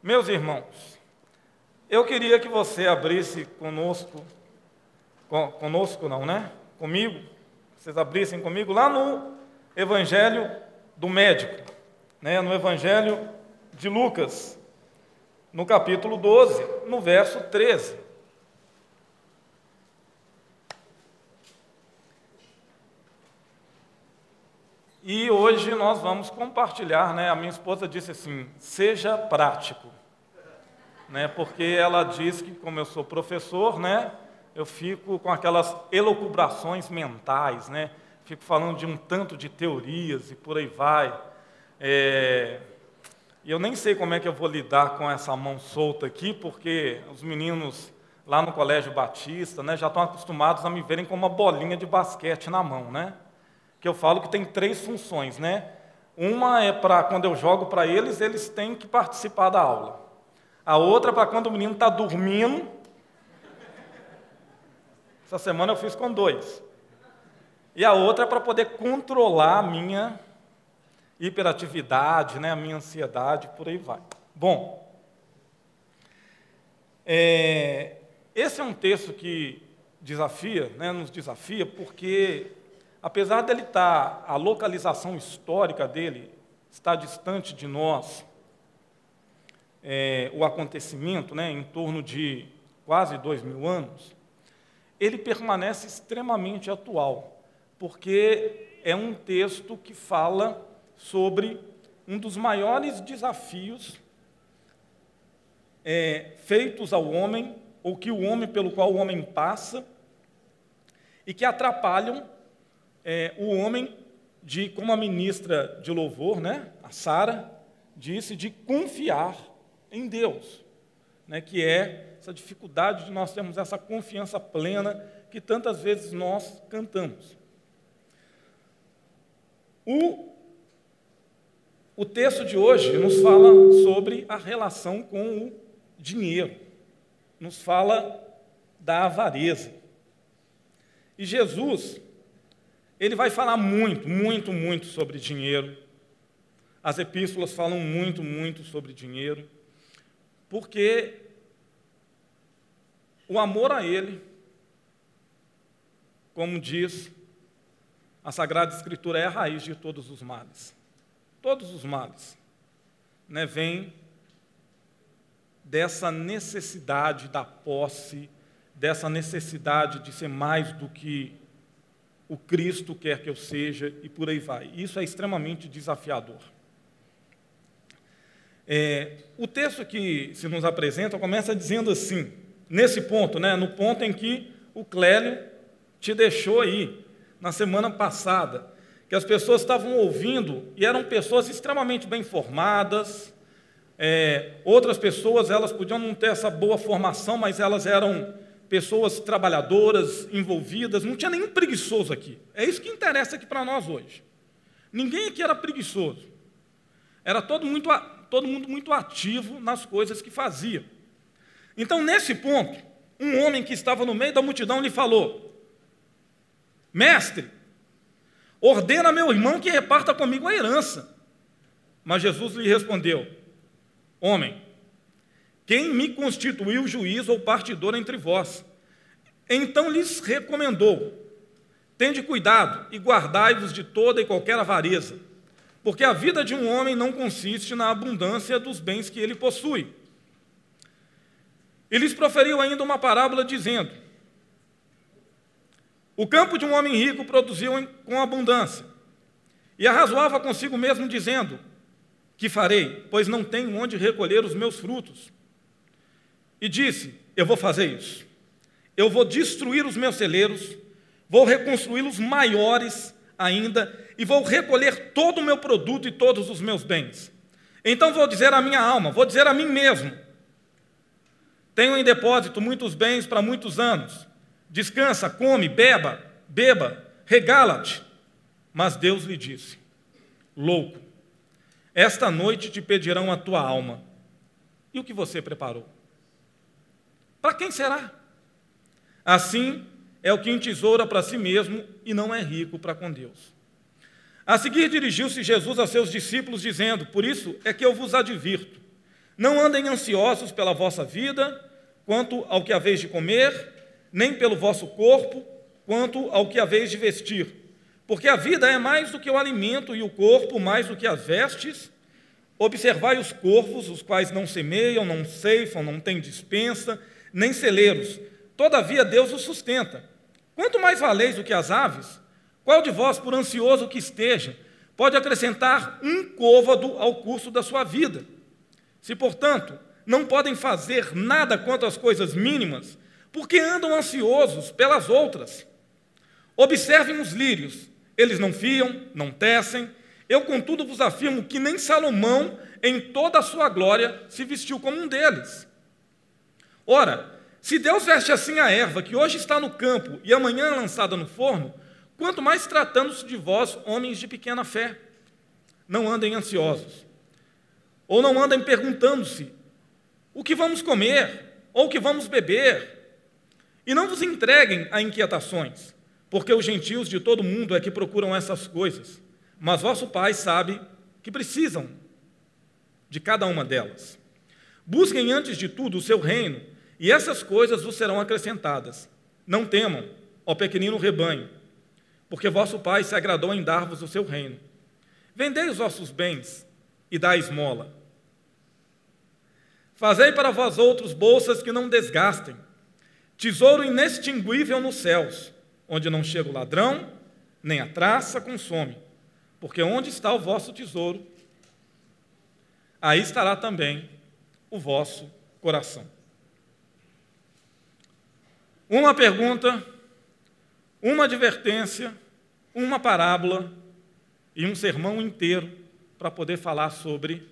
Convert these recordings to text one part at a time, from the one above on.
Meus irmãos, eu queria que você abrisse conosco, conosco não, né? Comigo, vocês abrissem comigo lá no Evangelho do Médico, né? no Evangelho de Lucas, no capítulo 12, no verso 13. E hoje nós vamos compartilhar, né? A minha esposa disse assim: seja prático, né? Porque ela diz que, como eu sou professor, né? Eu fico com aquelas elucubrações mentais, né? Fico falando de um tanto de teorias e por aí vai. É... Eu nem sei como é que eu vou lidar com essa mão solta aqui, porque os meninos lá no Colégio Batista, né? Já estão acostumados a me verem com uma bolinha de basquete na mão, né? Que eu falo que tem três funções, né? Uma é para quando eu jogo para eles, eles têm que participar da aula. A outra é para quando o menino está dormindo. Essa semana eu fiz com dois. E a outra é para poder controlar a minha hiperatividade, né, a minha ansiedade, por aí vai. Bom, é, esse é um texto que desafia, né, nos desafia, porque apesar dele estar, a localização histórica dele está distante de nós, é, o acontecimento, né, em torno de quase dois mil anos, ele permanece extremamente atual, porque é um texto que fala sobre um dos maiores desafios é, feitos ao homem, ou que o homem pelo qual o homem passa, e que atrapalham é, o homem de, como a ministra de louvor, né, a Sara, disse, de confiar em Deus, né, que é essa dificuldade de nós termos essa confiança plena que tantas vezes nós cantamos. O, o texto de hoje nos fala sobre a relação com o dinheiro, nos fala da avareza. E Jesus, ele vai falar muito, muito, muito sobre dinheiro. As epístolas falam muito, muito sobre dinheiro, porque o amor a Ele, como diz a Sagrada Escritura, é a raiz de todos os males. Todos os males né, vêm dessa necessidade da posse, dessa necessidade de ser mais do que o Cristo quer que eu seja e por aí vai. Isso é extremamente desafiador. É, o texto que se nos apresenta começa dizendo assim, nesse ponto, né, no ponto em que o Clélio te deixou aí, na semana passada, que as pessoas estavam ouvindo e eram pessoas extremamente bem formadas, é, outras pessoas elas podiam não ter essa boa formação, mas elas eram pessoas trabalhadoras, envolvidas, não tinha nenhum preguiçoso aqui. É isso que interessa aqui para nós hoje. Ninguém aqui era preguiçoso. Era todo, muito, todo mundo muito ativo nas coisas que fazia. Então, nesse ponto, um homem que estava no meio da multidão lhe falou: Mestre, ordena meu irmão que reparta comigo a herança. Mas Jesus lhe respondeu: Homem, quem me constituiu juiz ou partidor entre vós? Então lhes recomendou: Tende cuidado e guardai-vos de toda e qualquer avareza, porque a vida de um homem não consiste na abundância dos bens que ele possui. E lhes proferiu ainda uma parábola dizendo: O campo de um homem rico produziu com abundância, e arrazoava consigo mesmo, dizendo: Que farei, pois não tenho onde recolher os meus frutos e disse: Eu vou fazer isso. Eu vou destruir os meus celeiros, vou reconstruí-los maiores ainda e vou recolher todo o meu produto e todos os meus bens. Então vou dizer à minha alma, vou dizer a mim mesmo: Tenho em depósito muitos bens para muitos anos. Descansa, come, beba, beba, regala-te. Mas Deus lhe disse: Louco, esta noite te pedirão a tua alma. E o que você preparou? Para quem será? Assim é o que entesoura para si mesmo e não é rico para com Deus. A seguir dirigiu-se Jesus a seus discípulos, dizendo: Por isso é que eu vos advirto, Não andem ansiosos pela vossa vida, quanto ao que haveis de comer, nem pelo vosso corpo, quanto ao que haveis de vestir. Porque a vida é mais do que o alimento e o corpo mais do que as vestes. Observai os corvos, os quais não semeiam, não ceifam, não têm dispensa, nem celeiros. Todavia Deus os sustenta. Quanto mais valeis do que as aves? Qual de vós, por ansioso que esteja, pode acrescentar um côvado ao curso da sua vida? Se, portanto, não podem fazer nada quanto às coisas mínimas, porque andam ansiosos pelas outras. Observem os lírios, eles não fiam, não tecem. Eu, contudo, vos afirmo que nem Salomão, em toda a sua glória, se vestiu como um deles. Ora, se Deus veste assim a erva, que hoje está no campo e amanhã é lançada no forno, quanto mais tratando-se de vós, homens de pequena fé. Não andem ansiosos, ou não andem perguntando-se o que vamos comer, ou o que vamos beber, e não vos entreguem a inquietações, porque os gentios de todo mundo é que procuram essas coisas, mas vosso Pai sabe que precisam de cada uma delas. Busquem antes de tudo o seu reino e essas coisas vos serão acrescentadas. Não temam, ó pequenino rebanho, porque vosso Pai se agradou em dar-vos o seu reino. Vendei os vossos bens e dai esmola. Fazei para vós outros bolsas que não desgastem, tesouro inextinguível nos céus, onde não chega o ladrão, nem a traça consome. Porque onde está o vosso tesouro, aí estará também o vosso coração. Uma pergunta, uma advertência, uma parábola e um sermão inteiro para poder falar sobre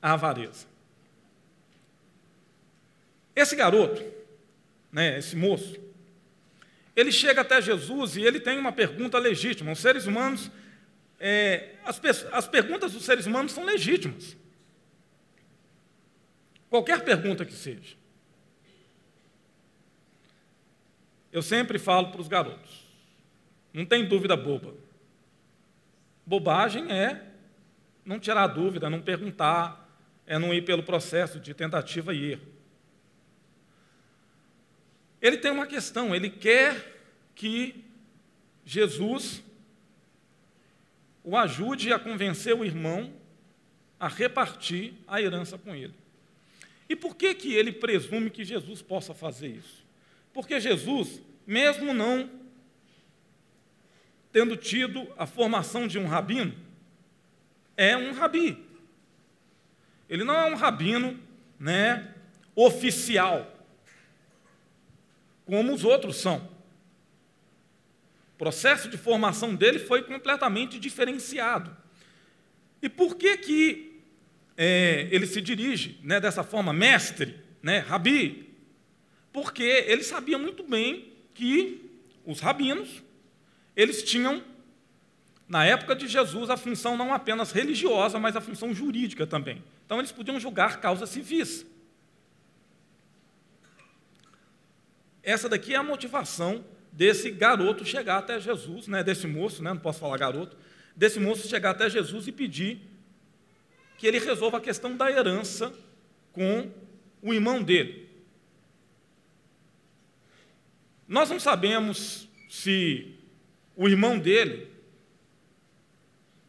a avareza. Esse garoto, né, esse moço, ele chega até Jesus e ele tem uma pergunta legítima. Os seres humanos, é, as, as perguntas dos seres humanos são legítimas. Qualquer pergunta que seja. Eu sempre falo para os garotos: não tem dúvida boba. Bobagem é não tirar dúvida, não perguntar, é não ir pelo processo de tentativa e erro. Ele tem uma questão, ele quer que Jesus o ajude a convencer o irmão a repartir a herança com ele. E por que, que ele presume que Jesus possa fazer isso? Porque Jesus, mesmo não tendo tido a formação de um rabino, é um rabi. Ele não é um rabino, né, oficial, como os outros são. O processo de formação dele foi completamente diferenciado. E por que que é, ele se dirige né, dessa forma, mestre, né, rabi? Porque ele sabia muito bem que os rabinos, eles tinham, na época de Jesus, a função não apenas religiosa, mas a função jurídica também. Então, eles podiam julgar causas civis. Essa daqui é a motivação desse garoto chegar até Jesus, né, desse moço, né, não posso falar garoto, desse moço chegar até Jesus e pedir que ele resolva a questão da herança com o irmão dele. Nós não sabemos se o irmão dele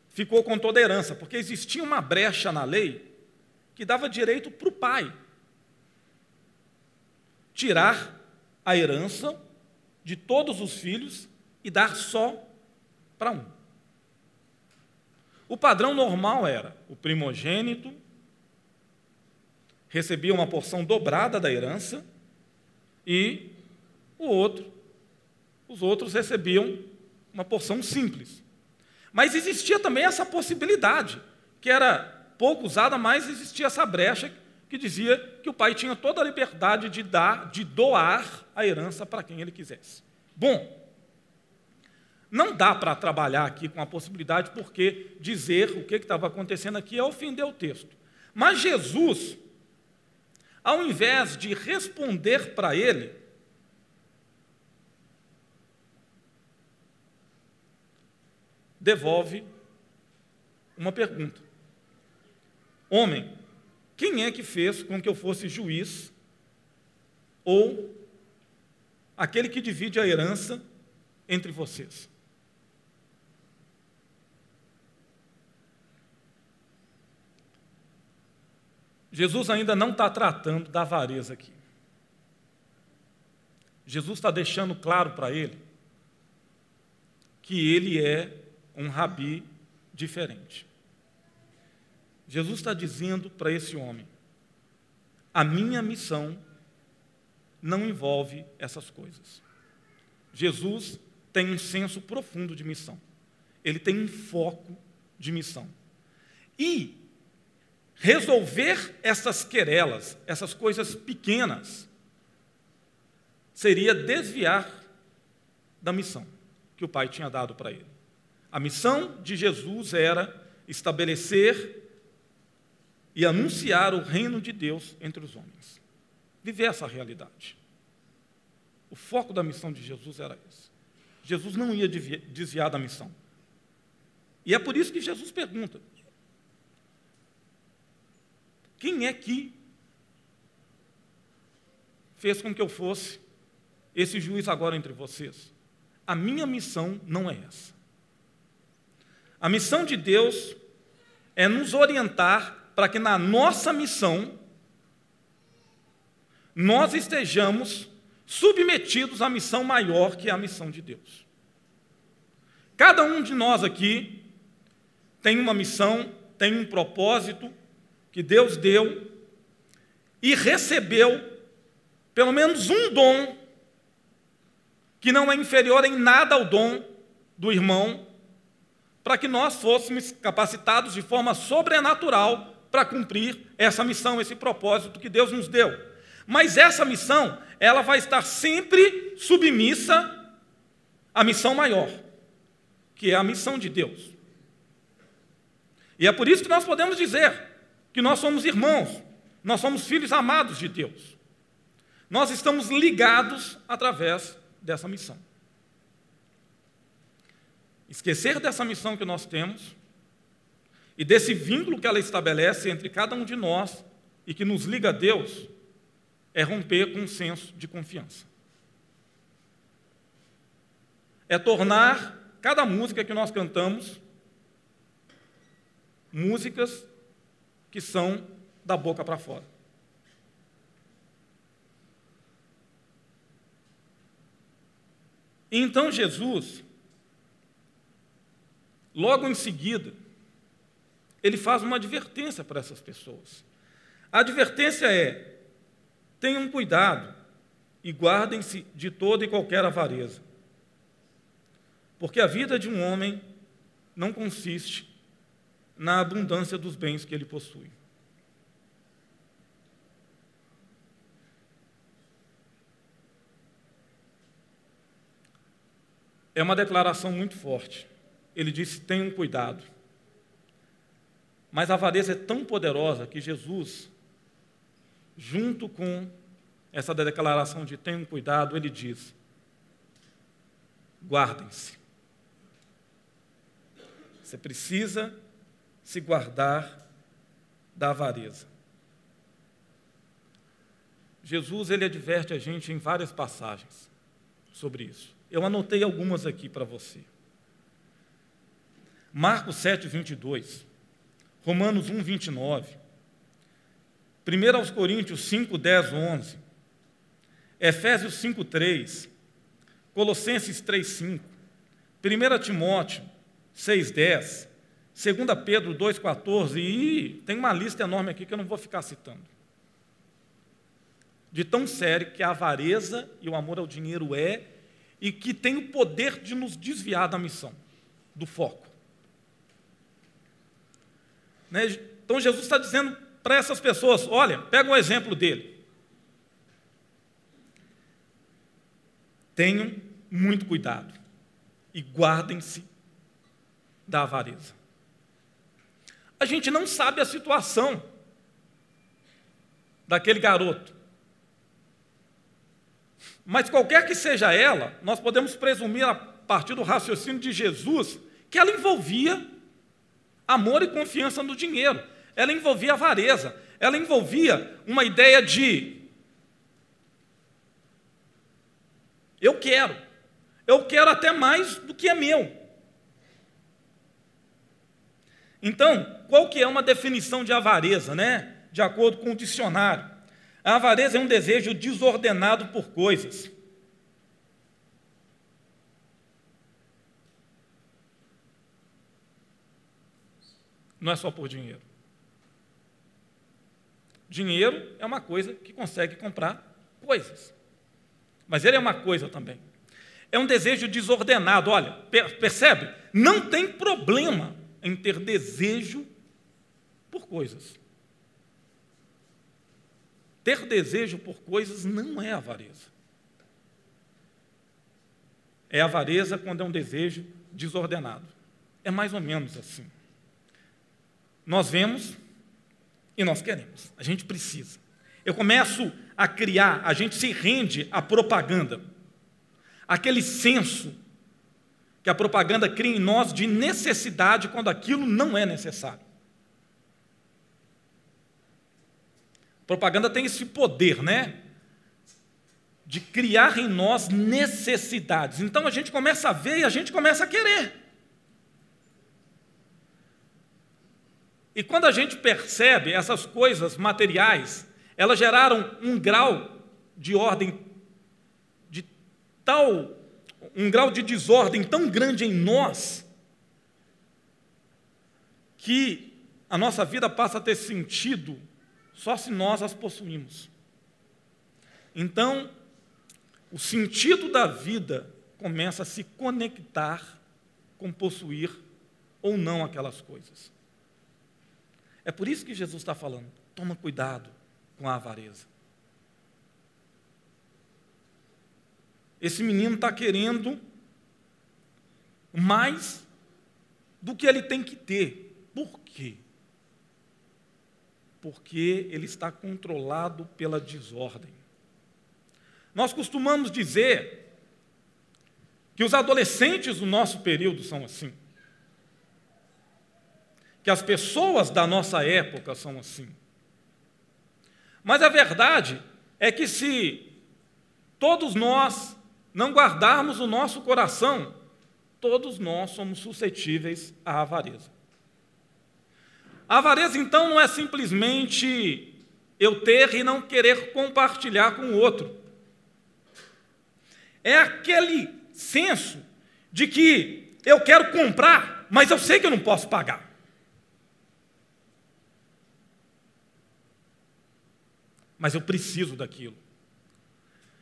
ficou com toda a herança, porque existia uma brecha na lei que dava direito para o pai tirar a herança de todos os filhos e dar só para um. O padrão normal era o primogênito recebia uma porção dobrada da herança e o outro, os outros recebiam uma porção simples. Mas existia também essa possibilidade, que era pouco usada, mas existia essa brecha que dizia que o pai tinha toda a liberdade de dar, de doar a herança para quem ele quisesse. Bom, não dá para trabalhar aqui com a possibilidade, porque dizer o que estava acontecendo aqui é ofender o texto. Mas Jesus, ao invés de responder para ele, devolve uma pergunta: Homem, quem é que fez com que eu fosse juiz ou aquele que divide a herança entre vocês? Jesus ainda não está tratando da avareza aqui. Jesus está deixando claro para ele que ele é um rabi diferente. Jesus está dizendo para esse homem: a minha missão não envolve essas coisas. Jesus tem um senso profundo de missão. Ele tem um foco de missão. E resolver essas querelas, essas coisas pequenas, seria desviar da missão que o Pai tinha dado para ele. A missão de Jesus era estabelecer e anunciar o reino de Deus entre os homens. Viver essa realidade. O foco da missão de Jesus era esse. Jesus não ia desviar da missão. E é por isso que Jesus pergunta: quem é que fez com que eu fosse esse juiz agora entre vocês? A minha missão não é essa. A missão de Deus é nos orientar para que na nossa missão nós estejamos submetidos à missão maior que é a missão de Deus. Cada um de nós aqui tem uma missão, tem um propósito, que Deus deu e recebeu pelo menos um dom que não é inferior em nada ao dom do irmão, para que nós fôssemos capacitados de forma sobrenatural para cumprir essa missão, esse propósito que Deus nos deu. Mas essa missão, ela vai estar sempre submissa à missão maior, que é a missão de Deus. E é por isso que nós podemos dizer que nós somos irmãos, nós somos filhos amados de Deus. Nós estamos ligados através dessa missão. Esquecer dessa missão que nós temos e desse vínculo que ela estabelece entre cada um de nós e que nos liga a Deus é romper com um senso de confiança. É tornar cada música que nós cantamos músicas que são da boca para fora. Então Jesus, logo em seguida, ele faz uma advertência para essas pessoas. A advertência é: tenham cuidado e guardem-se de toda e qualquer avareza. Porque a vida de um homem não consiste na abundância dos bens que ele possui. É uma declaração muito forte. Ele disse: tenham cuidado. Mas a avareza é tão poderosa que Jesus, junto com essa declaração de tenham cuidado, ele diz: guardem-se. Você precisa se guardar da avareza. Jesus ele adverte a gente em várias passagens sobre isso. Eu anotei algumas aqui para você. Marcos 7, 22, Romanos 1, 29, 1 aos Coríntios 5, 10, 11, Efésios 5, 3, Colossenses 3, 5, 1 Timóteo 6, 10, 2 Pedro 2,14, e tem uma lista enorme aqui que eu não vou ficar citando. De tão sério que a avareza e o amor ao dinheiro é, e que tem o poder de nos desviar da missão, do foco. Né? Então Jesus está dizendo para essas pessoas: olha, pega um exemplo dele. Tenham muito cuidado e guardem-se da avareza. A gente não sabe a situação daquele garoto. Mas qualquer que seja ela, nós podemos presumir a partir do raciocínio de Jesus que ela envolvia amor e confiança no dinheiro. Ela envolvia avareza, ela envolvia uma ideia de eu quero, eu quero até mais do que é meu. Então, qual que é uma definição de avareza, né? De acordo com o dicionário. A avareza é um desejo desordenado por coisas. Não é só por dinheiro. Dinheiro é uma coisa que consegue comprar coisas. Mas ele é uma coisa também. É um desejo desordenado. Olha, percebe? Não tem problema em ter desejo por coisas. Ter desejo por coisas não é avareza. É avareza quando é um desejo desordenado. É mais ou menos assim. Nós vemos e nós queremos. A gente precisa. Eu começo a criar, a gente se rende à propaganda. Aquele senso que a propaganda cria em nós de necessidade quando aquilo não é necessário. A propaganda tem esse poder, né? De criar em nós necessidades. Então a gente começa a ver e a gente começa a querer. E quando a gente percebe essas coisas materiais, elas geraram um grau de ordem, de tal, um grau de desordem tão grande em nós, que a nossa vida passa a ter sentido só se nós as possuímos. Então, o sentido da vida começa a se conectar com possuir ou não aquelas coisas. É por isso que Jesus está falando: toma cuidado com a avareza. Esse menino está querendo mais do que ele tem que ter. Por quê? Porque ele está controlado pela desordem. Nós costumamos dizer que os adolescentes do nosso período são assim que as pessoas da nossa época são assim. Mas a verdade é que se todos nós não guardarmos o nosso coração, todos nós somos suscetíveis à avareza. A avareza, então, não é simplesmente eu ter e não querer compartilhar com o outro. É aquele senso de que eu quero comprar, mas eu sei que eu não posso pagar. Mas eu preciso daquilo.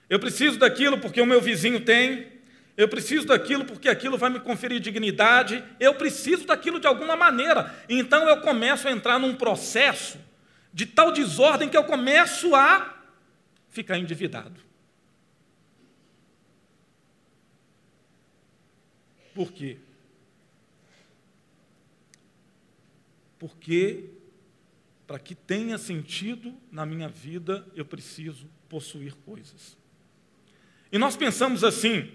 Eu preciso daquilo porque o meu vizinho tem, eu preciso daquilo porque aquilo vai me conferir dignidade, eu preciso daquilo de alguma maneira. Então eu começo a entrar num processo de tal desordem que eu começo a ficar endividado. Por quê? Porque para que tenha sentido na minha vida, eu preciso possuir coisas. E nós pensamos assim,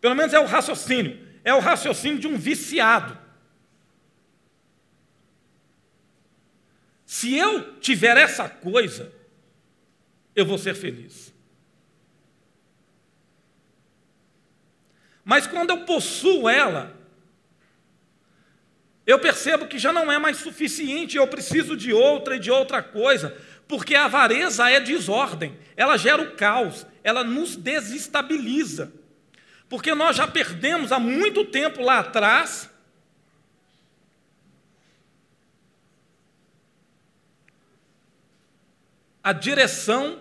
pelo menos é o raciocínio, é o raciocínio de um viciado. Se eu tiver essa coisa, eu vou ser feliz. Mas quando eu possuo ela, eu percebo que já não é mais suficiente, eu preciso de outra e de outra coisa, porque a avareza é desordem, ela gera o caos, ela nos desestabiliza. Porque nós já perdemos há muito tempo lá atrás a direção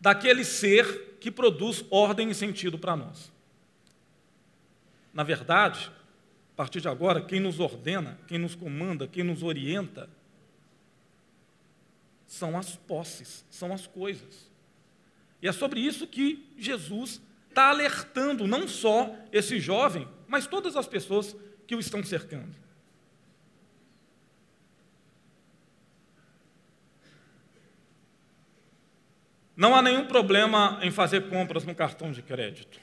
daquele ser que produz ordem e sentido para nós. Na verdade, a partir de agora, quem nos ordena, quem nos comanda, quem nos orienta, são as posses, são as coisas. E é sobre isso que Jesus está alertando não só esse jovem, mas todas as pessoas que o estão cercando. Não há nenhum problema em fazer compras no cartão de crédito.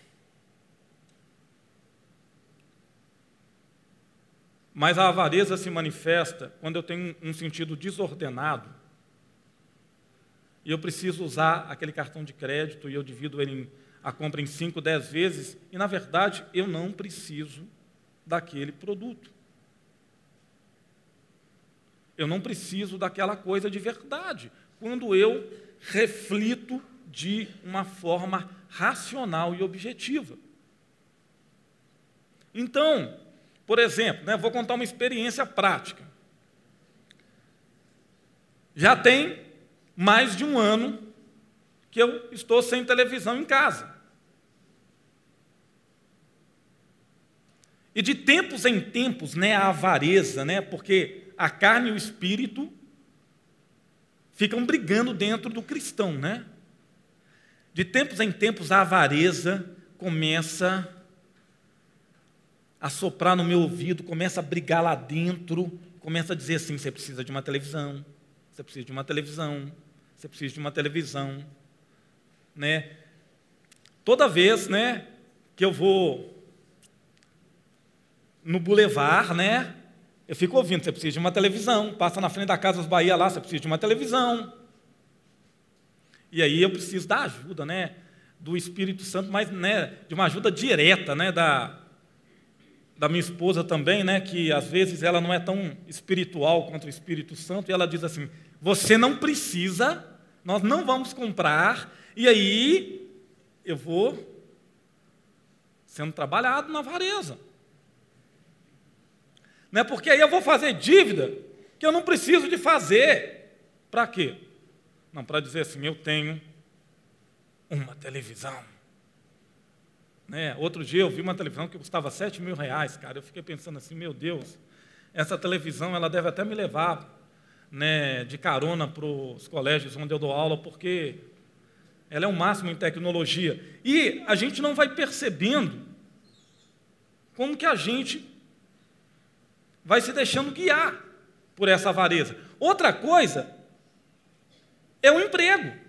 Mas a avareza se manifesta quando eu tenho um sentido desordenado e eu preciso usar aquele cartão de crédito e eu divido ele em, a compra em 5, 10 vezes, e na verdade eu não preciso daquele produto. Eu não preciso daquela coisa de verdade. Quando eu reflito de uma forma racional e objetiva. Então, por exemplo, né, vou contar uma experiência prática. Já tem mais de um ano que eu estou sem televisão em casa. E de tempos em tempos, né, a avareza, né, porque a carne e o espírito ficam brigando dentro do cristão, né? De tempos em tempos a avareza começa a soprar no meu ouvido, começa a brigar lá dentro, começa a dizer assim: você precisa de uma televisão, você precisa de uma televisão, você precisa de uma televisão, né? Toda vez, né, que eu vou no bulevar, né, eu fico ouvindo, você precisa de uma televisão, passa na frente da Casa dos Bahia lá, você precisa de uma televisão. E aí eu preciso da ajuda, né, do Espírito Santo, mas, né, de uma ajuda direta, né, da da minha esposa também, né, que às vezes ela não é tão espiritual quanto o Espírito Santo, e ela diz assim: você não precisa, nós não vamos comprar, e aí eu vou sendo trabalhado na avareza. Não é porque aí eu vou fazer dívida que eu não preciso de fazer. Para quê? Não, para dizer assim, eu tenho uma televisão. Né? Outro dia eu vi uma televisão que custava 7 mil reais, cara. Eu fiquei pensando assim, meu Deus, essa televisão ela deve até me levar né, de carona para os colégios onde eu dou aula, porque ela é o máximo em tecnologia. E a gente não vai percebendo como que a gente vai se deixando guiar por essa avareza. Outra coisa é o emprego.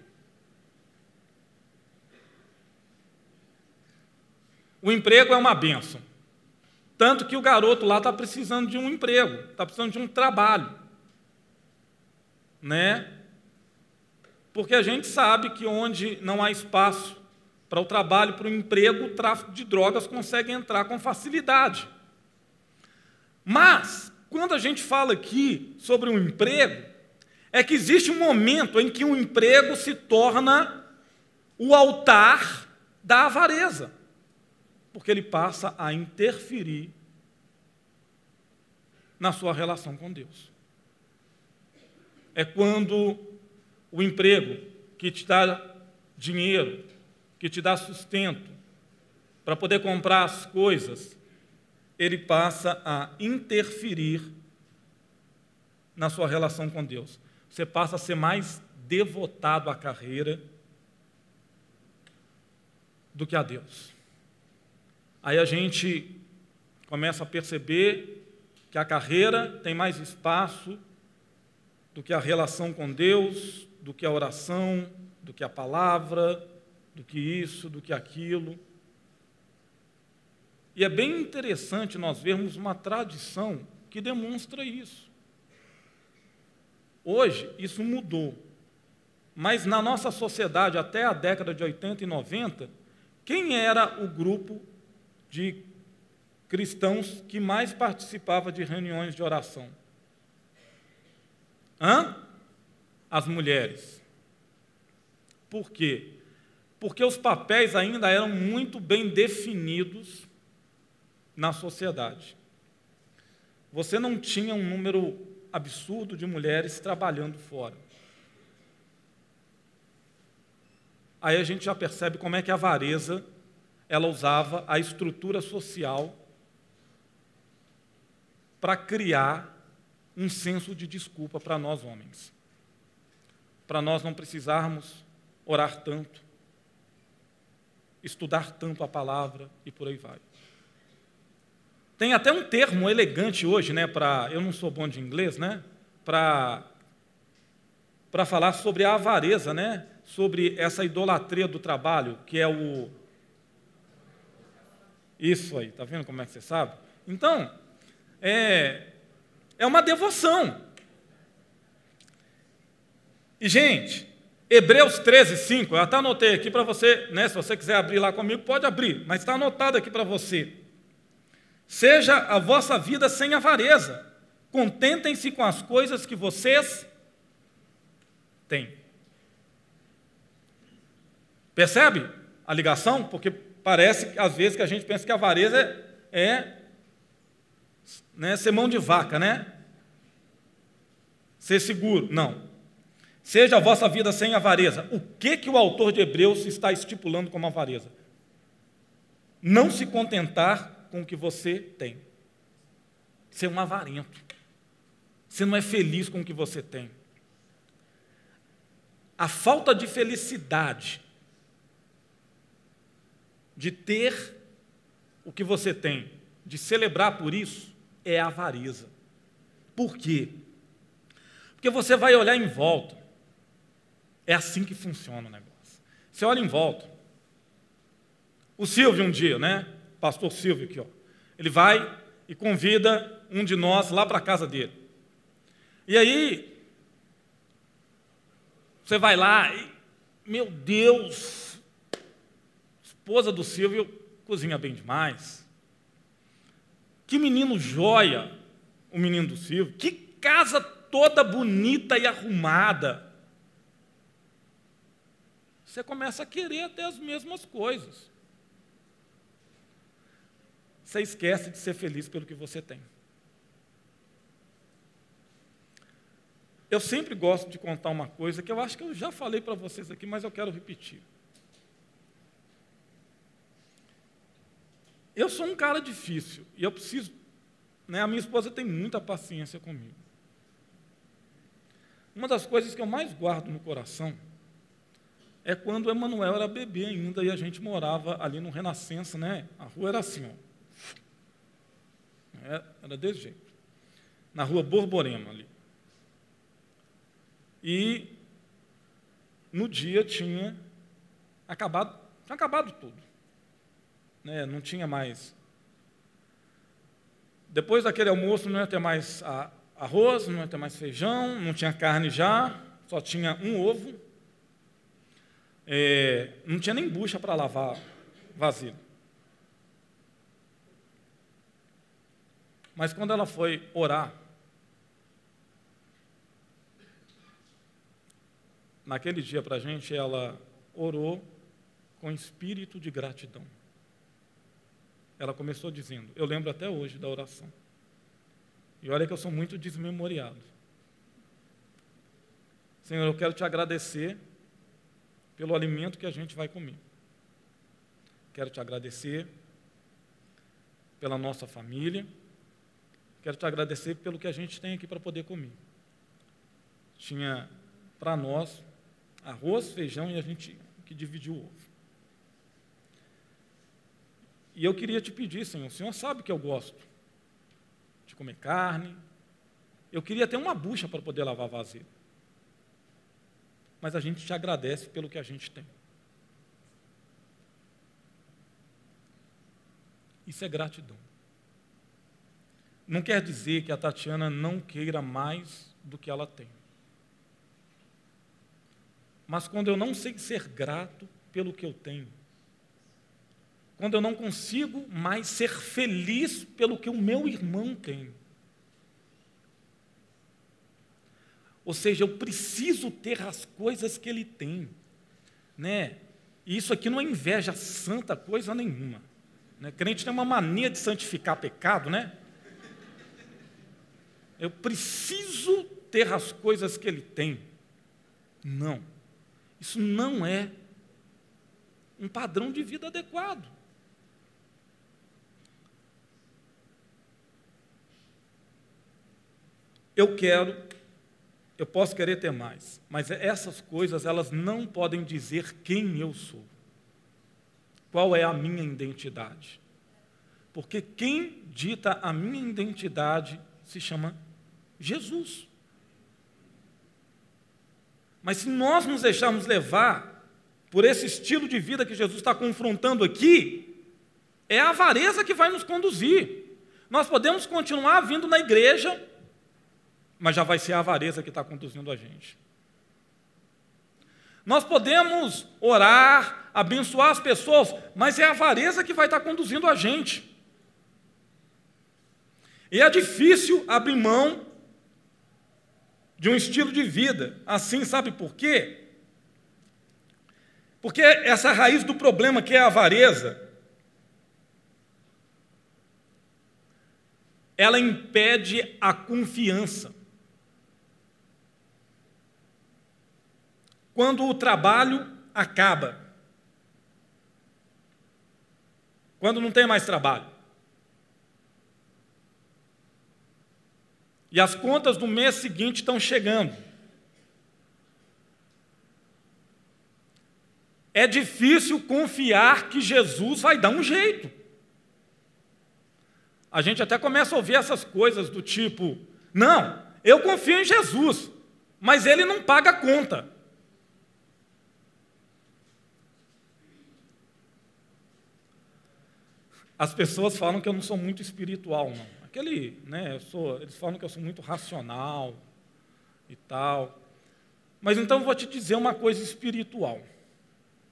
O emprego é uma benção. Tanto que o garoto lá está precisando de um emprego, está precisando de um trabalho né? Porque a gente sabe que onde não há espaço para o trabalho, para o emprego, o tráfico de drogas consegue entrar com facilidade. Mas, quando a gente fala aqui sobre um emprego, é que existe um momento em que o um emprego se torna o altar da avareza, porque ele passa a interferir na sua relação com Deus é quando o emprego que te dá dinheiro, que te dá sustento, para poder comprar as coisas, ele passa a interferir na sua relação com Deus. Você passa a ser mais devotado à carreira do que a Deus. Aí a gente começa a perceber que a carreira tem mais espaço do que a relação com Deus, do que a oração, do que a palavra, do que isso, do que aquilo. E é bem interessante nós vermos uma tradição que demonstra isso. Hoje, isso mudou. Mas na nossa sociedade, até a década de 80 e 90, quem era o grupo de cristãos que mais participava de reuniões de oração? Hã? As mulheres. Por quê? Porque os papéis ainda eram muito bem definidos na sociedade. Você não tinha um número absurdo de mulheres trabalhando fora. Aí a gente já percebe como é que a avareza ela usava a estrutura social para criar um senso de desculpa para nós homens. Para nós não precisarmos orar tanto, estudar tanto a palavra e por aí vai. Tem até um termo elegante hoje, né, para, eu não sou bom de inglês, né, para para falar sobre a avareza, né, sobre essa idolatria do trabalho, que é o isso aí, tá vendo como é que você sabe? Então, é, é uma devoção. E, gente, Hebreus 13, 5, eu até anotei aqui para você, né, se você quiser abrir lá comigo, pode abrir, mas está anotado aqui para você. Seja a vossa vida sem avareza, contentem-se com as coisas que vocês têm. Percebe a ligação? Porque parece, às vezes, que a gente pensa que a avareza é, é né, ser mão de vaca, né? Ser seguro. Não. Seja a vossa vida sem avareza. O que, que o autor de Hebreus está estipulando como avareza? Não se contentar com o que você tem. Ser um avarento. Você não é feliz com o que você tem. A falta de felicidade de ter o que você tem, de celebrar por isso, é avareza. Por quê? Porque você vai olhar em volta. É assim que funciona o negócio. Você olha em volta. O Silvio, um dia, né? Pastor Silvio aqui, ó. Ele vai e convida um de nós lá para a casa dele. E aí, você vai lá e, meu Deus, esposa do Silvio cozinha bem demais. Que menino joia, o menino do Silvio. Que casa toda bonita e arrumada. Você começa a querer até as mesmas coisas. Você esquece de ser feliz pelo que você tem. Eu sempre gosto de contar uma coisa que eu acho que eu já falei para vocês aqui, mas eu quero repetir. Eu sou um cara difícil e eu preciso. Né, a minha esposa tem muita paciência comigo. Uma das coisas que eu mais guardo no coração é quando o Emanuel era bebê ainda e a gente morava ali no Renascença, né? A rua era assim, ó. Era, é, era desse jeito. Na rua Borborema ali. E no dia tinha acabado, tinha acabado tudo. Né? Não tinha mais. Depois daquele almoço não ia ter mais arroz, não ia ter mais feijão, não tinha carne já, só tinha um ovo. É, não tinha nem bucha para lavar vasilha. Mas quando ela foi orar, naquele dia para a gente, ela orou com espírito de gratidão. Ela começou dizendo, eu lembro até hoje da oração. E olha que eu sou muito desmemoriado. Senhor, eu quero te agradecer pelo alimento que a gente vai comer. Quero te agradecer pela nossa família. Quero te agradecer pelo que a gente tem aqui para poder comer. Tinha para nós arroz, feijão e a gente que dividiu o ovo. E eu queria te pedir, Senhor, o Senhor sabe que eu gosto de comer carne. Eu queria ter uma bucha para poder lavar vasilha. Mas a gente te agradece pelo que a gente tem. Isso é gratidão. Não quer dizer que a Tatiana não queira mais do que ela tem. Mas quando eu não sei ser grato pelo que eu tenho, quando eu não consigo mais ser feliz pelo que o meu irmão tem, ou seja, eu preciso ter as coisas que ele tem, né? E isso aqui não é inveja santa coisa nenhuma. Né? Crente tem uma mania de santificar pecado, né? Eu preciso ter as coisas que ele tem. Não. Isso não é um padrão de vida adequado. Eu quero, eu posso querer ter mais, mas essas coisas elas não podem dizer quem eu sou. Qual é a minha identidade? Porque quem dita a minha identidade se chama Jesus. Mas se nós nos deixarmos levar por esse estilo de vida que Jesus está confrontando aqui, é a avareza que vai nos conduzir. Nós podemos continuar vindo na igreja, mas já vai ser a avareza que está conduzindo a gente. Nós podemos orar, abençoar as pessoas, mas é a avareza que vai estar conduzindo a gente. E é difícil abrir mão de um estilo de vida assim, sabe por quê? Porque essa raiz do problema que é a avareza, ela impede a confiança. Quando o trabalho acaba, quando não tem mais trabalho, e as contas do mês seguinte estão chegando, é difícil confiar que Jesus vai dar um jeito. A gente até começa a ouvir essas coisas do tipo: não, eu confio em Jesus, mas ele não paga a conta. As pessoas falam que eu não sou muito espiritual, não. Aquele, né, sou, eles falam que eu sou muito racional e tal. Mas então eu vou te dizer uma coisa espiritual,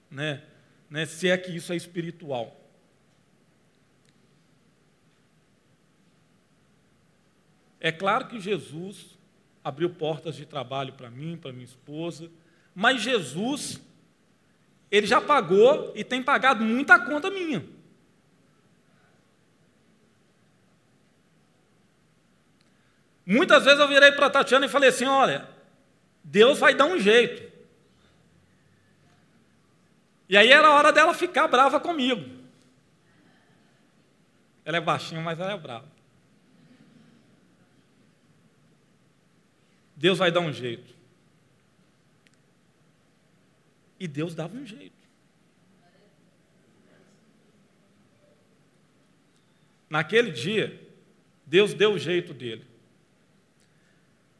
né? né se é que isso é espiritual. É claro que Jesus abriu portas de trabalho para mim, para minha esposa, mas Jesus, ele já pagou e tem pagado muita conta minha. Muitas vezes eu virei para a Tatiana e falei assim: olha, Deus vai dar um jeito. E aí era a hora dela ficar brava comigo. Ela é baixinha, mas ela é brava. Deus vai dar um jeito. E Deus dava um jeito. Naquele dia, Deus deu o jeito dele.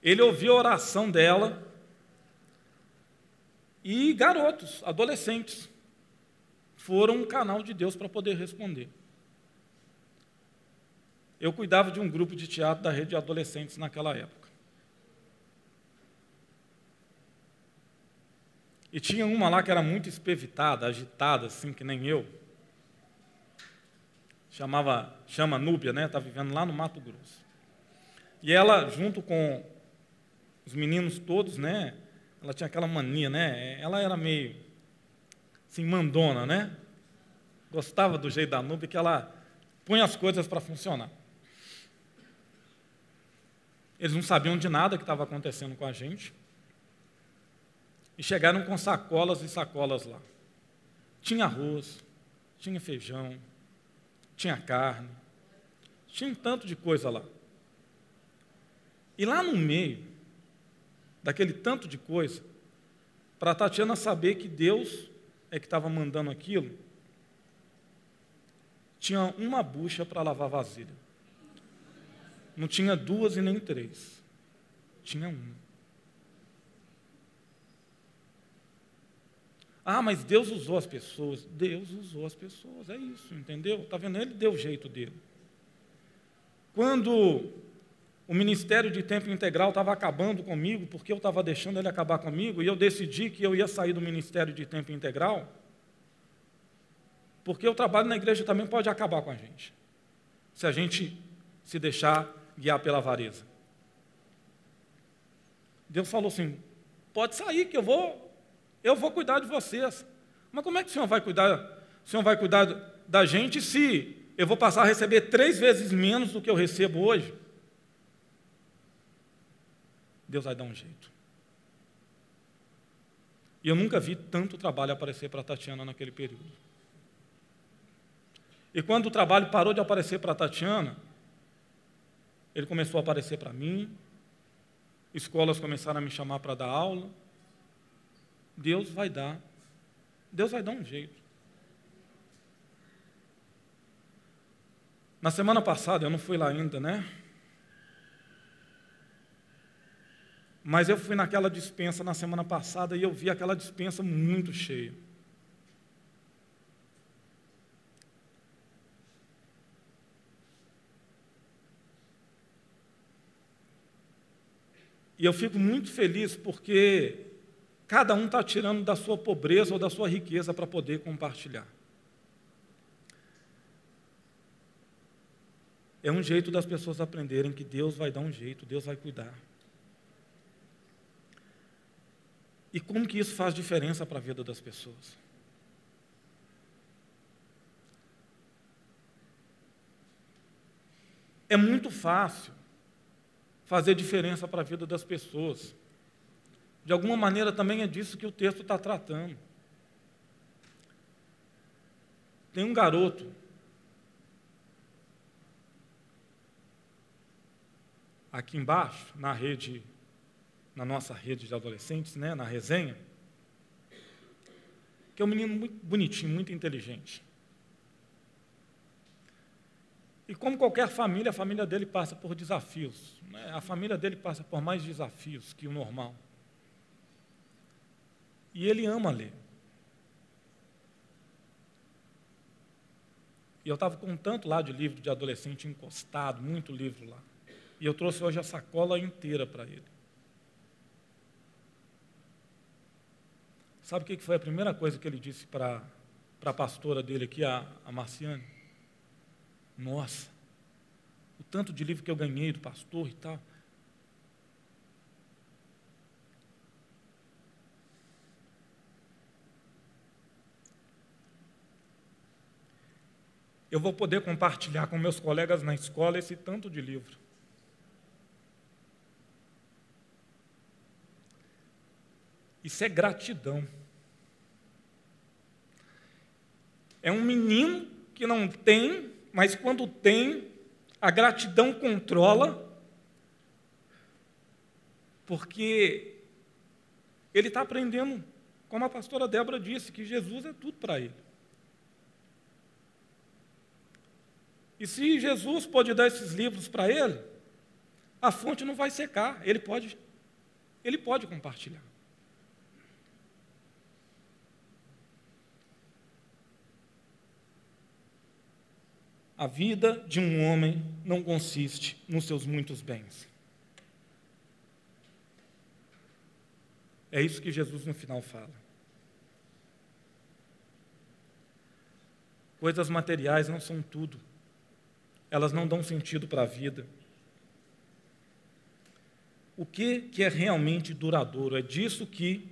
Ele ouviu a oração dela e garotos, adolescentes, foram um canal de Deus para poder responder. Eu cuidava de um grupo de teatro da rede de adolescentes naquela época. E tinha uma lá que era muito espevitada, agitada, assim, que nem eu. Chamava, chama Núbia, né? Está vivendo lá no Mato Grosso. E ela, junto com os meninos todos, né? Ela tinha aquela mania, né? Ela era meio, assim, mandona, né? Gostava do jeito da Núbia, que ela põe as coisas para funcionar. Eles não sabiam de nada que estava acontecendo com a gente. E chegaram com sacolas e sacolas lá. Tinha arroz, tinha feijão, tinha carne, tinha um tanto de coisa lá. E lá no meio daquele tanto de coisa, para Tatiana saber que Deus é que estava mandando aquilo, tinha uma bucha para lavar vasilha. Não tinha duas e nem três. Tinha uma. Ah, mas Deus usou as pessoas. Deus usou as pessoas, é isso, entendeu? Está vendo? Ele deu o jeito dele. Quando o ministério de tempo integral estava acabando comigo, porque eu estava deixando ele acabar comigo, e eu decidi que eu ia sair do ministério de tempo integral, porque o trabalho na igreja também pode acabar com a gente, se a gente se deixar guiar pela avareza. Deus falou assim: pode sair que eu vou eu vou cuidar de vocês. Mas como é que o Senhor vai cuidar? O Senhor vai cuidar da gente se eu vou passar a receber três vezes menos do que eu recebo hoje? Deus vai dar um jeito. E eu nunca vi tanto trabalho aparecer para Tatiana naquele período. E quando o trabalho parou de aparecer para Tatiana, ele começou a aparecer para mim, escolas começaram a me chamar para dar aula, Deus vai dar. Deus vai dar um jeito. Na semana passada, eu não fui lá ainda, né? Mas eu fui naquela dispensa na semana passada e eu vi aquela dispensa muito cheia. E eu fico muito feliz porque cada um está tirando da sua pobreza ou da sua riqueza para poder compartilhar. É um jeito das pessoas aprenderem que Deus vai dar um jeito, Deus vai cuidar. E como que isso faz diferença para a vida das pessoas? É muito fácil fazer diferença para a vida das pessoas. De alguma maneira também é disso que o texto está tratando. Tem um garoto aqui embaixo, na rede, na nossa rede de adolescentes, né, na resenha, que é um menino muito bonitinho, muito inteligente. E como qualquer família, a família dele passa por desafios. Né? A família dele passa por mais desafios que o normal. E ele ama ler. E eu estava com tanto lá de livro de adolescente encostado, muito livro lá. E eu trouxe hoje a sacola inteira para ele. Sabe o que foi a primeira coisa que ele disse para a pastora dele aqui, a, a Marciane? Nossa, o tanto de livro que eu ganhei do pastor e tal. Eu vou poder compartilhar com meus colegas na escola esse tanto de livro. Isso é gratidão. É um menino que não tem, mas quando tem, a gratidão controla, porque ele está aprendendo, como a pastora Débora disse, que Jesus é tudo para ele. E se Jesus pode dar esses livros para ele, a fonte não vai secar, ele pode, ele pode compartilhar. A vida de um homem não consiste nos seus muitos bens. É isso que Jesus no final fala. Coisas materiais não são tudo. Elas não dão sentido para a vida. O que, que é realmente duradouro? É disso que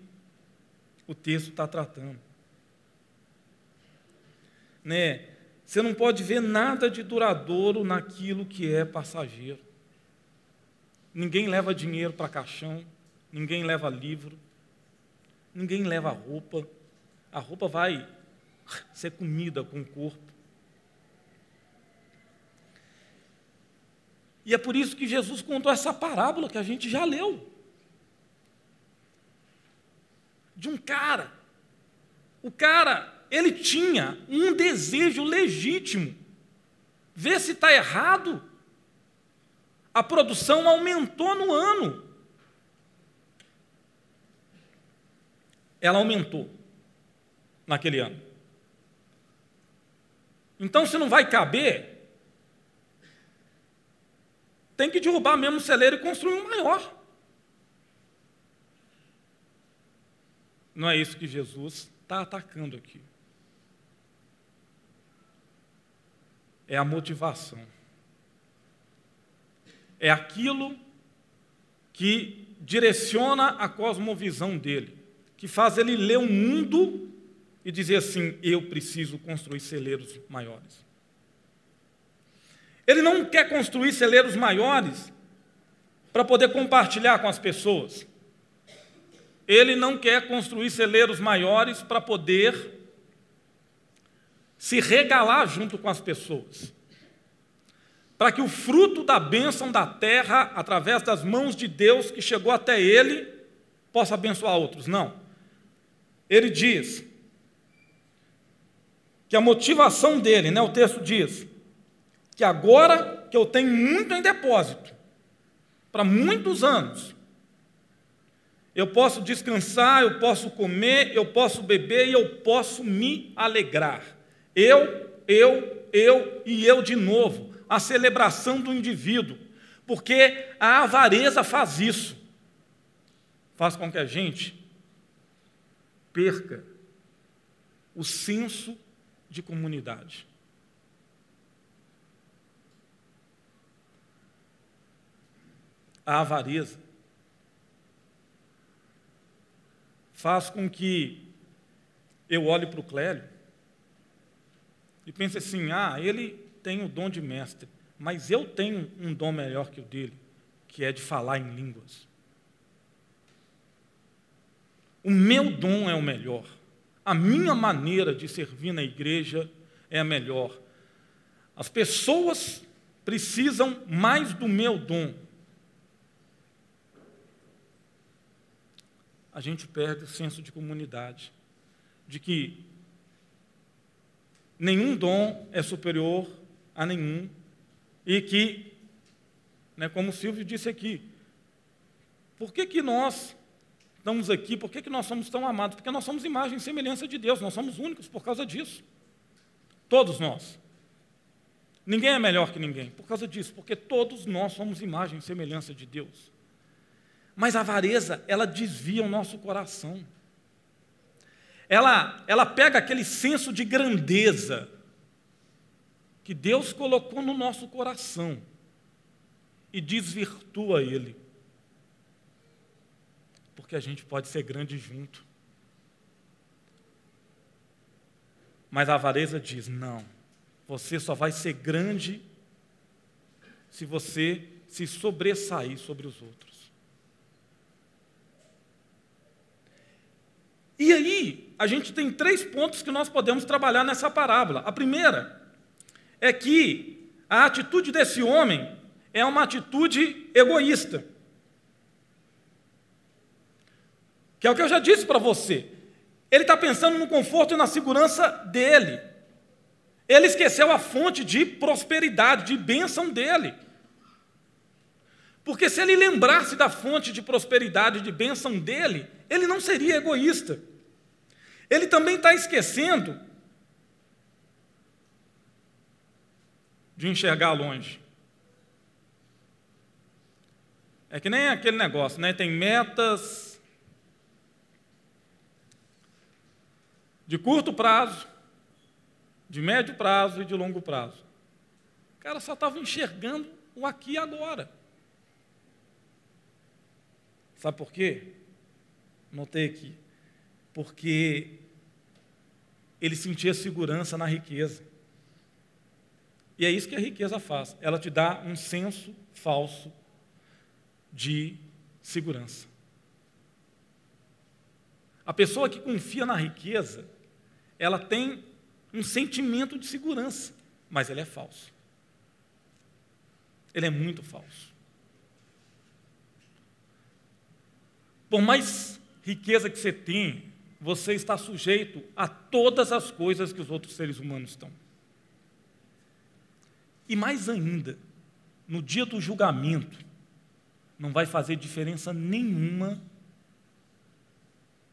o texto está tratando. Né? Você não pode ver nada de duradouro naquilo que é passageiro. Ninguém leva dinheiro para caixão, ninguém leva livro, ninguém leva roupa. A roupa vai ser comida com o corpo. E é por isso que Jesus contou essa parábola que a gente já leu. De um cara. O cara ele tinha um desejo legítimo. Vê se está errado. A produção aumentou no ano. Ela aumentou naquele ano. Então, se não vai caber, tem que derrubar mesmo o celeiro e construir um maior. Não é isso que Jesus está atacando aqui. É a motivação. É aquilo que direciona a cosmovisão dele, que faz ele ler o mundo e dizer assim: eu preciso construir celeiros maiores. Ele não quer construir celeiros maiores para poder compartilhar com as pessoas. Ele não quer construir celeiros maiores para poder se regalar junto com as pessoas, para que o fruto da bênção da terra, através das mãos de Deus que chegou até ele, possa abençoar outros. Não. Ele diz que a motivação dele, né, o texto diz, que agora que eu tenho muito em depósito, para muitos anos, eu posso descansar, eu posso comer, eu posso beber e eu posso me alegrar. Eu, eu, eu e eu de novo. A celebração do indivíduo. Porque a avareza faz isso. Faz com que a gente perca o senso de comunidade. A avareza faz com que eu olhe para o Clélio e pense assim: ah, ele tem o dom de mestre, mas eu tenho um dom melhor que o dele, que é de falar em línguas. O meu dom é o melhor. A minha maneira de servir na igreja é a melhor. As pessoas precisam mais do meu dom. A gente perde o senso de comunidade, de que nenhum dom é superior a nenhum e que, né, como o Silvio disse aqui, por que, que nós estamos aqui, por que, que nós somos tão amados? Porque nós somos imagem e semelhança de Deus, nós somos únicos por causa disso. Todos nós. Ninguém é melhor que ninguém por causa disso, porque todos nós somos imagem e semelhança de Deus. Mas a avareza, ela desvia o nosso coração. Ela, ela pega aquele senso de grandeza que Deus colocou no nosso coração e desvirtua ele porque a gente pode ser grande junto. Mas a avareza diz: não, você só vai ser grande se você se sobressair sobre os outros. E aí, a gente tem três pontos que nós podemos trabalhar nessa parábola. A primeira é que a atitude desse homem é uma atitude egoísta. Que é o que eu já disse para você. Ele está pensando no conforto e na segurança dele. Ele esqueceu a fonte de prosperidade, de bênção dele. Porque se ele lembrasse da fonte de prosperidade, de bênção dele, ele não seria egoísta. Ele também está esquecendo de enxergar longe. É que nem aquele negócio, né? Tem metas de curto prazo, de médio prazo e de longo prazo. O cara só estava enxergando o aqui e agora. Sabe por quê? Notei aqui. Porque ele sentia segurança na riqueza. E é isso que a riqueza faz. Ela te dá um senso falso de segurança. A pessoa que confia na riqueza, ela tem um sentimento de segurança, mas ele é falso. Ele é muito falso. Por mais riqueza que você tem, você está sujeito a todas as coisas que os outros seres humanos estão. E mais ainda, no dia do julgamento, não vai fazer diferença nenhuma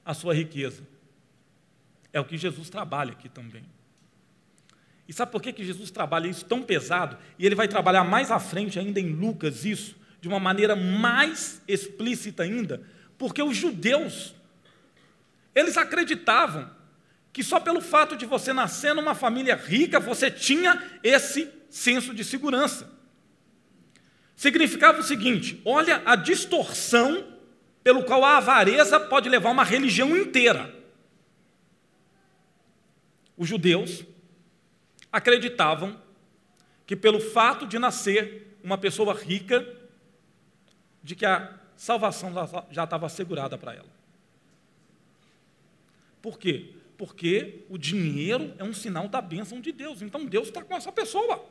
a sua riqueza. É o que Jesus trabalha aqui também. E sabe por que, que Jesus trabalha isso tão pesado? E ele vai trabalhar mais à frente, ainda em Lucas, isso, de uma maneira mais explícita ainda, porque os judeus, eles acreditavam que só pelo fato de você nascer numa família rica, você tinha esse senso de segurança. Significava o seguinte: olha a distorção pelo qual a avareza pode levar uma religião inteira. Os judeus acreditavam que pelo fato de nascer uma pessoa rica, de que a salvação já estava assegurada para ela. Por quê? Porque o dinheiro é um sinal da bênção de Deus. Então Deus está com essa pessoa.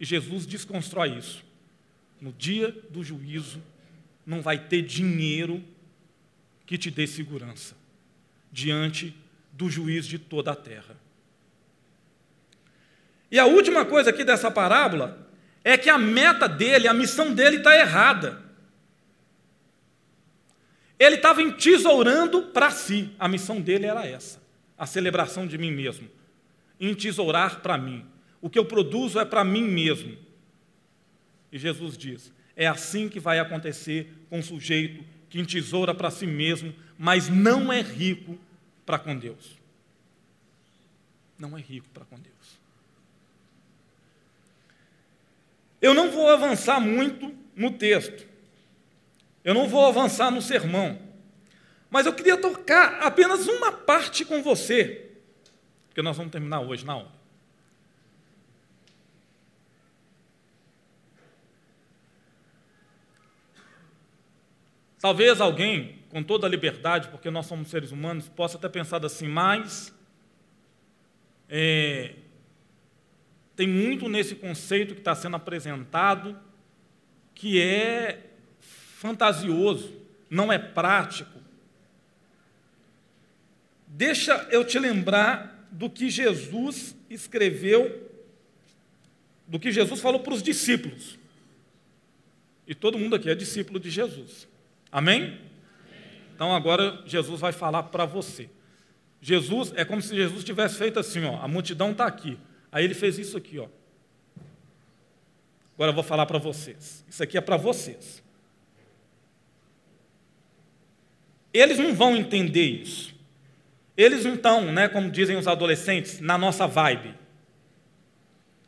E Jesus desconstrói isso. No dia do juízo, não vai ter dinheiro que te dê segurança diante do juiz de toda a terra. E a última coisa aqui dessa parábola é que a meta dele, a missão dele está errada. Ele estava entesourando para si, a missão dele era essa, a celebração de mim mesmo, entesourar para mim. O que eu produzo é para mim mesmo. E Jesus diz: é assim que vai acontecer com o sujeito que entesoura para si mesmo, mas não é rico para com Deus. Não é rico para com Deus. Eu não vou avançar muito no texto. Eu não vou avançar no sermão. Mas eu queria tocar apenas uma parte com você, porque nós vamos terminar hoje na hora. Talvez alguém, com toda a liberdade, porque nós somos seres humanos, possa ter pensado assim, mas é, tem muito nesse conceito que está sendo apresentado que é fantasioso, não é prático. Deixa eu te lembrar do que Jesus escreveu, do que Jesus falou para os discípulos. E todo mundo aqui é discípulo de Jesus. Amém? Então agora Jesus vai falar para você. Jesus é como se Jesus tivesse feito assim, ó, a multidão está aqui. Aí ele fez isso aqui, ó. Agora eu vou falar para vocês. Isso aqui é para vocês. Eles não vão entender isso. Eles não estão, né, como dizem os adolescentes, na nossa vibe.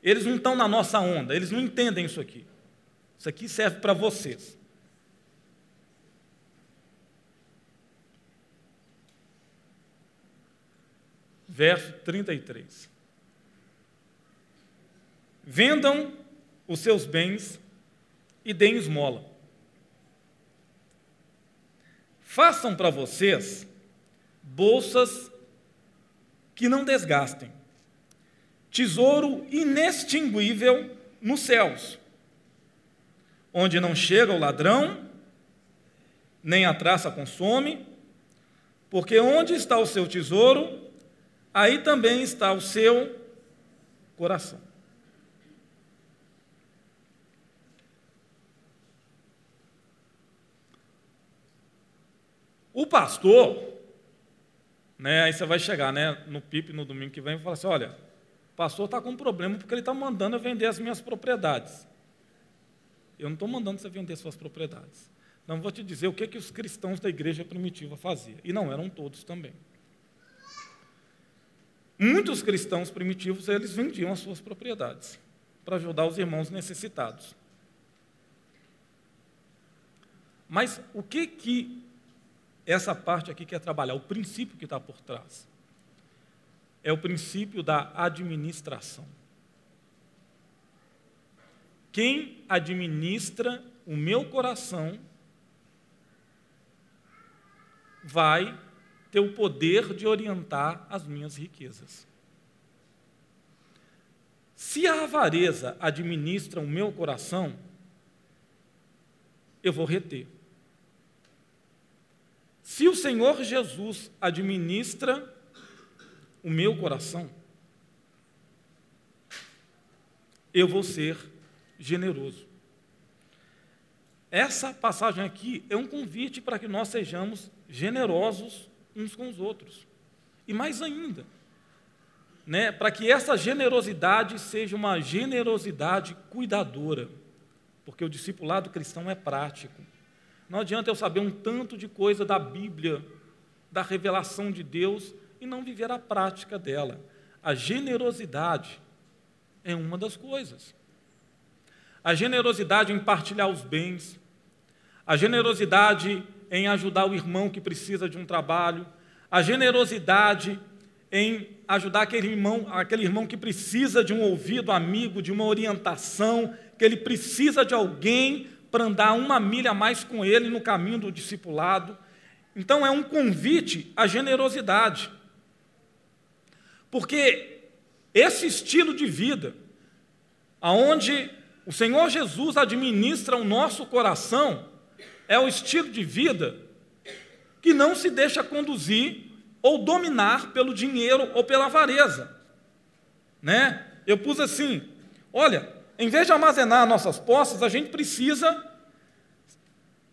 Eles não estão na nossa onda, eles não entendem isso aqui. Isso aqui serve para vocês. Verso 33. Vendam os seus bens e deem esmola. Façam para vocês bolsas que não desgastem, tesouro inextinguível nos céus, onde não chega o ladrão, nem a traça consome, porque onde está o seu tesouro, aí também está o seu coração. O pastor, né, aí você vai chegar né, no PIP no domingo que vem e falar assim: olha, o pastor está com um problema porque ele está mandando eu vender as minhas propriedades. Eu não estou mandando você vender suas propriedades. Não vou te dizer o que, que os cristãos da igreja primitiva faziam. E não eram todos também. Muitos cristãos primitivos, eles vendiam as suas propriedades para ajudar os irmãos necessitados. Mas o que que essa parte aqui quer trabalhar, o princípio que está por trás. É o princípio da administração. Quem administra o meu coração vai ter o poder de orientar as minhas riquezas. Se a avareza administra o meu coração, eu vou reter. Se o Senhor Jesus administra o meu coração, eu vou ser generoso. Essa passagem aqui é um convite para que nós sejamos generosos uns com os outros. E mais ainda, né, para que essa generosidade seja uma generosidade cuidadora, porque o discipulado cristão é prático. Não adianta eu saber um tanto de coisa da Bíblia, da revelação de Deus, e não viver a prática dela. A generosidade é uma das coisas. A generosidade em partilhar os bens, a generosidade em ajudar o irmão que precisa de um trabalho, a generosidade em ajudar aquele irmão, aquele irmão que precisa de um ouvido amigo, de uma orientação, que ele precisa de alguém para andar uma milha a mais com ele no caminho do discipulado. Então é um convite à generosidade. Porque esse estilo de vida, aonde o Senhor Jesus administra o nosso coração, é o estilo de vida que não se deixa conduzir ou dominar pelo dinheiro ou pela avareza. Né? Eu pus assim: olha, em vez de armazenar nossas posses, a gente precisa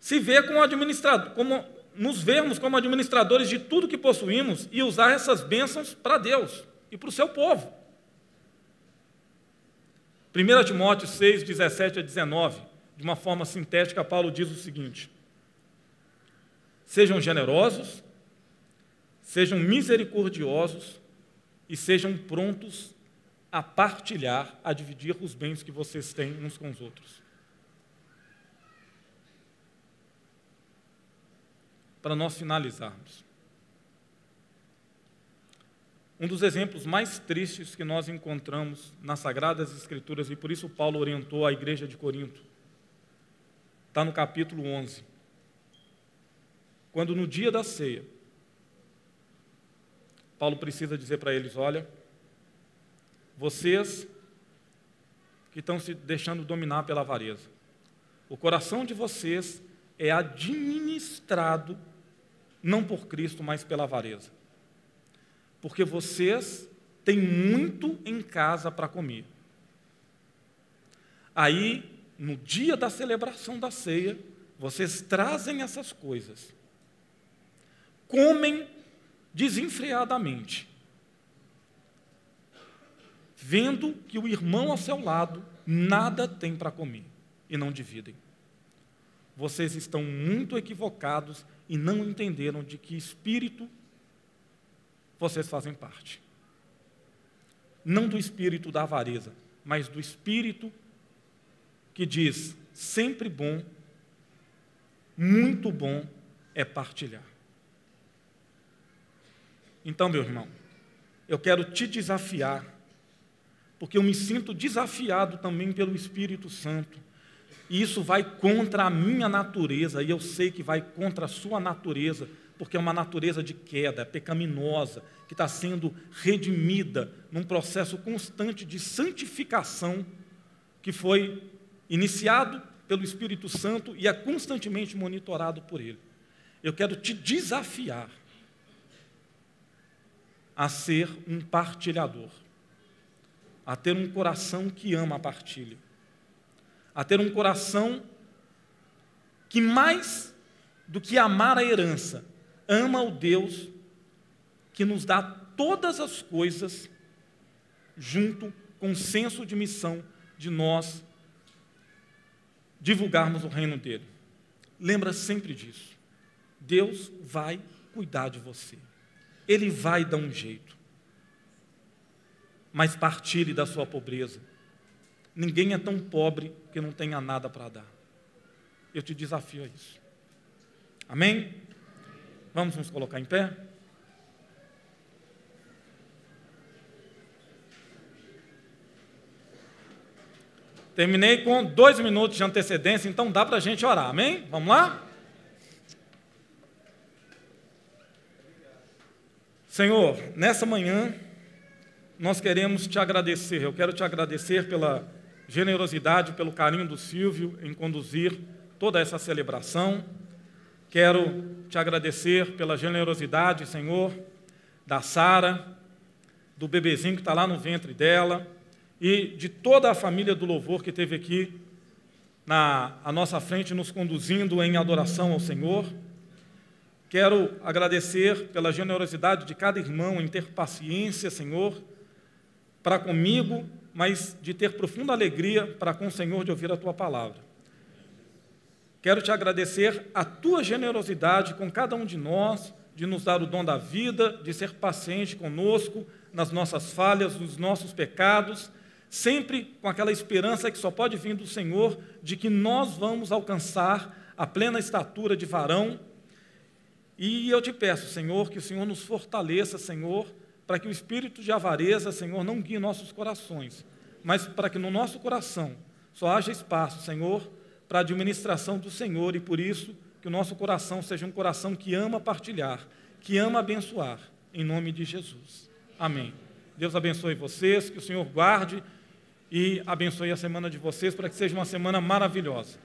se ver como administrador, como nos vermos como administradores de tudo que possuímos e usar essas bênçãos para Deus e para o seu povo. 1 Timóteo 6, 17 a 19, de uma forma sintética, Paulo diz o seguinte: Sejam generosos, sejam misericordiosos e sejam prontos a partilhar, a dividir os bens que vocês têm uns com os outros. Para nós finalizarmos. Um dos exemplos mais tristes que nós encontramos nas Sagradas Escrituras, e por isso Paulo orientou a igreja de Corinto, está no capítulo 11. Quando no dia da ceia, Paulo precisa dizer para eles: olha, vocês que estão se deixando dominar pela avareza, o coração de vocês é administrado não por Cristo, mas pela avareza. Porque vocês têm muito em casa para comer. Aí, no dia da celebração da ceia, vocês trazem essas coisas, comem desenfreadamente, vendo que o irmão ao seu lado nada tem para comer e não dividem. Vocês estão muito equivocados e não entenderam de que espírito vocês fazem parte. Não do espírito da avareza, mas do espírito que diz: sempre bom, muito bom é partilhar. Então, meu irmão, eu quero te desafiar, porque eu me sinto desafiado também pelo Espírito Santo. E isso vai contra a minha natureza, e eu sei que vai contra a sua natureza, porque é uma natureza de queda, é pecaminosa, que está sendo redimida num processo constante de santificação que foi iniciado pelo Espírito Santo e é constantemente monitorado por ele. Eu quero te desafiar a ser um partilhador, a ter um coração que ama a partilha, a ter um coração que mais do que amar a herança, ama o Deus que nos dá todas as coisas junto com o senso de missão de nós divulgarmos o reino dele. Lembra sempre disso. Deus vai cuidar de você. Ele vai dar um jeito. Mas partilhe da sua pobreza. Ninguém é tão pobre que não tenha nada para dar. Eu te desafio a isso. Amém? Vamos nos colocar em pé? Terminei com dois minutos de antecedência, então dá para a gente orar, amém? Vamos lá? Senhor, nessa manhã, nós queremos te agradecer. Eu quero te agradecer pela generosidade, pelo carinho do Silvio em conduzir toda essa celebração. Quero te agradecer pela generosidade, Senhor, da Sara, do bebezinho que está lá no ventre dela e de toda a família do louvor que esteve aqui na à nossa frente, nos conduzindo em adoração ao Senhor. Quero agradecer pela generosidade de cada irmão em ter paciência, Senhor, para comigo, mas de ter profunda alegria para com o Senhor de ouvir a tua palavra. Quero te agradecer a tua generosidade com cada um de nós, de nos dar o dom da vida, de ser paciente conosco nas nossas falhas, nos nossos pecados, sempre com aquela esperança que só pode vir do Senhor de que nós vamos alcançar a plena estatura de varão e eu te peço, Senhor, que o Senhor nos fortaleça, Senhor, para que o espírito de avareza, Senhor, não guie nossos corações, mas para que no nosso coração só haja espaço, Senhor, para a administração do Senhor e por isso que o nosso coração seja um coração que ama partilhar, que ama abençoar, em nome de Jesus. Amém. Deus abençoe vocês, que o Senhor guarde e abençoe a semana de vocês para que seja uma semana maravilhosa.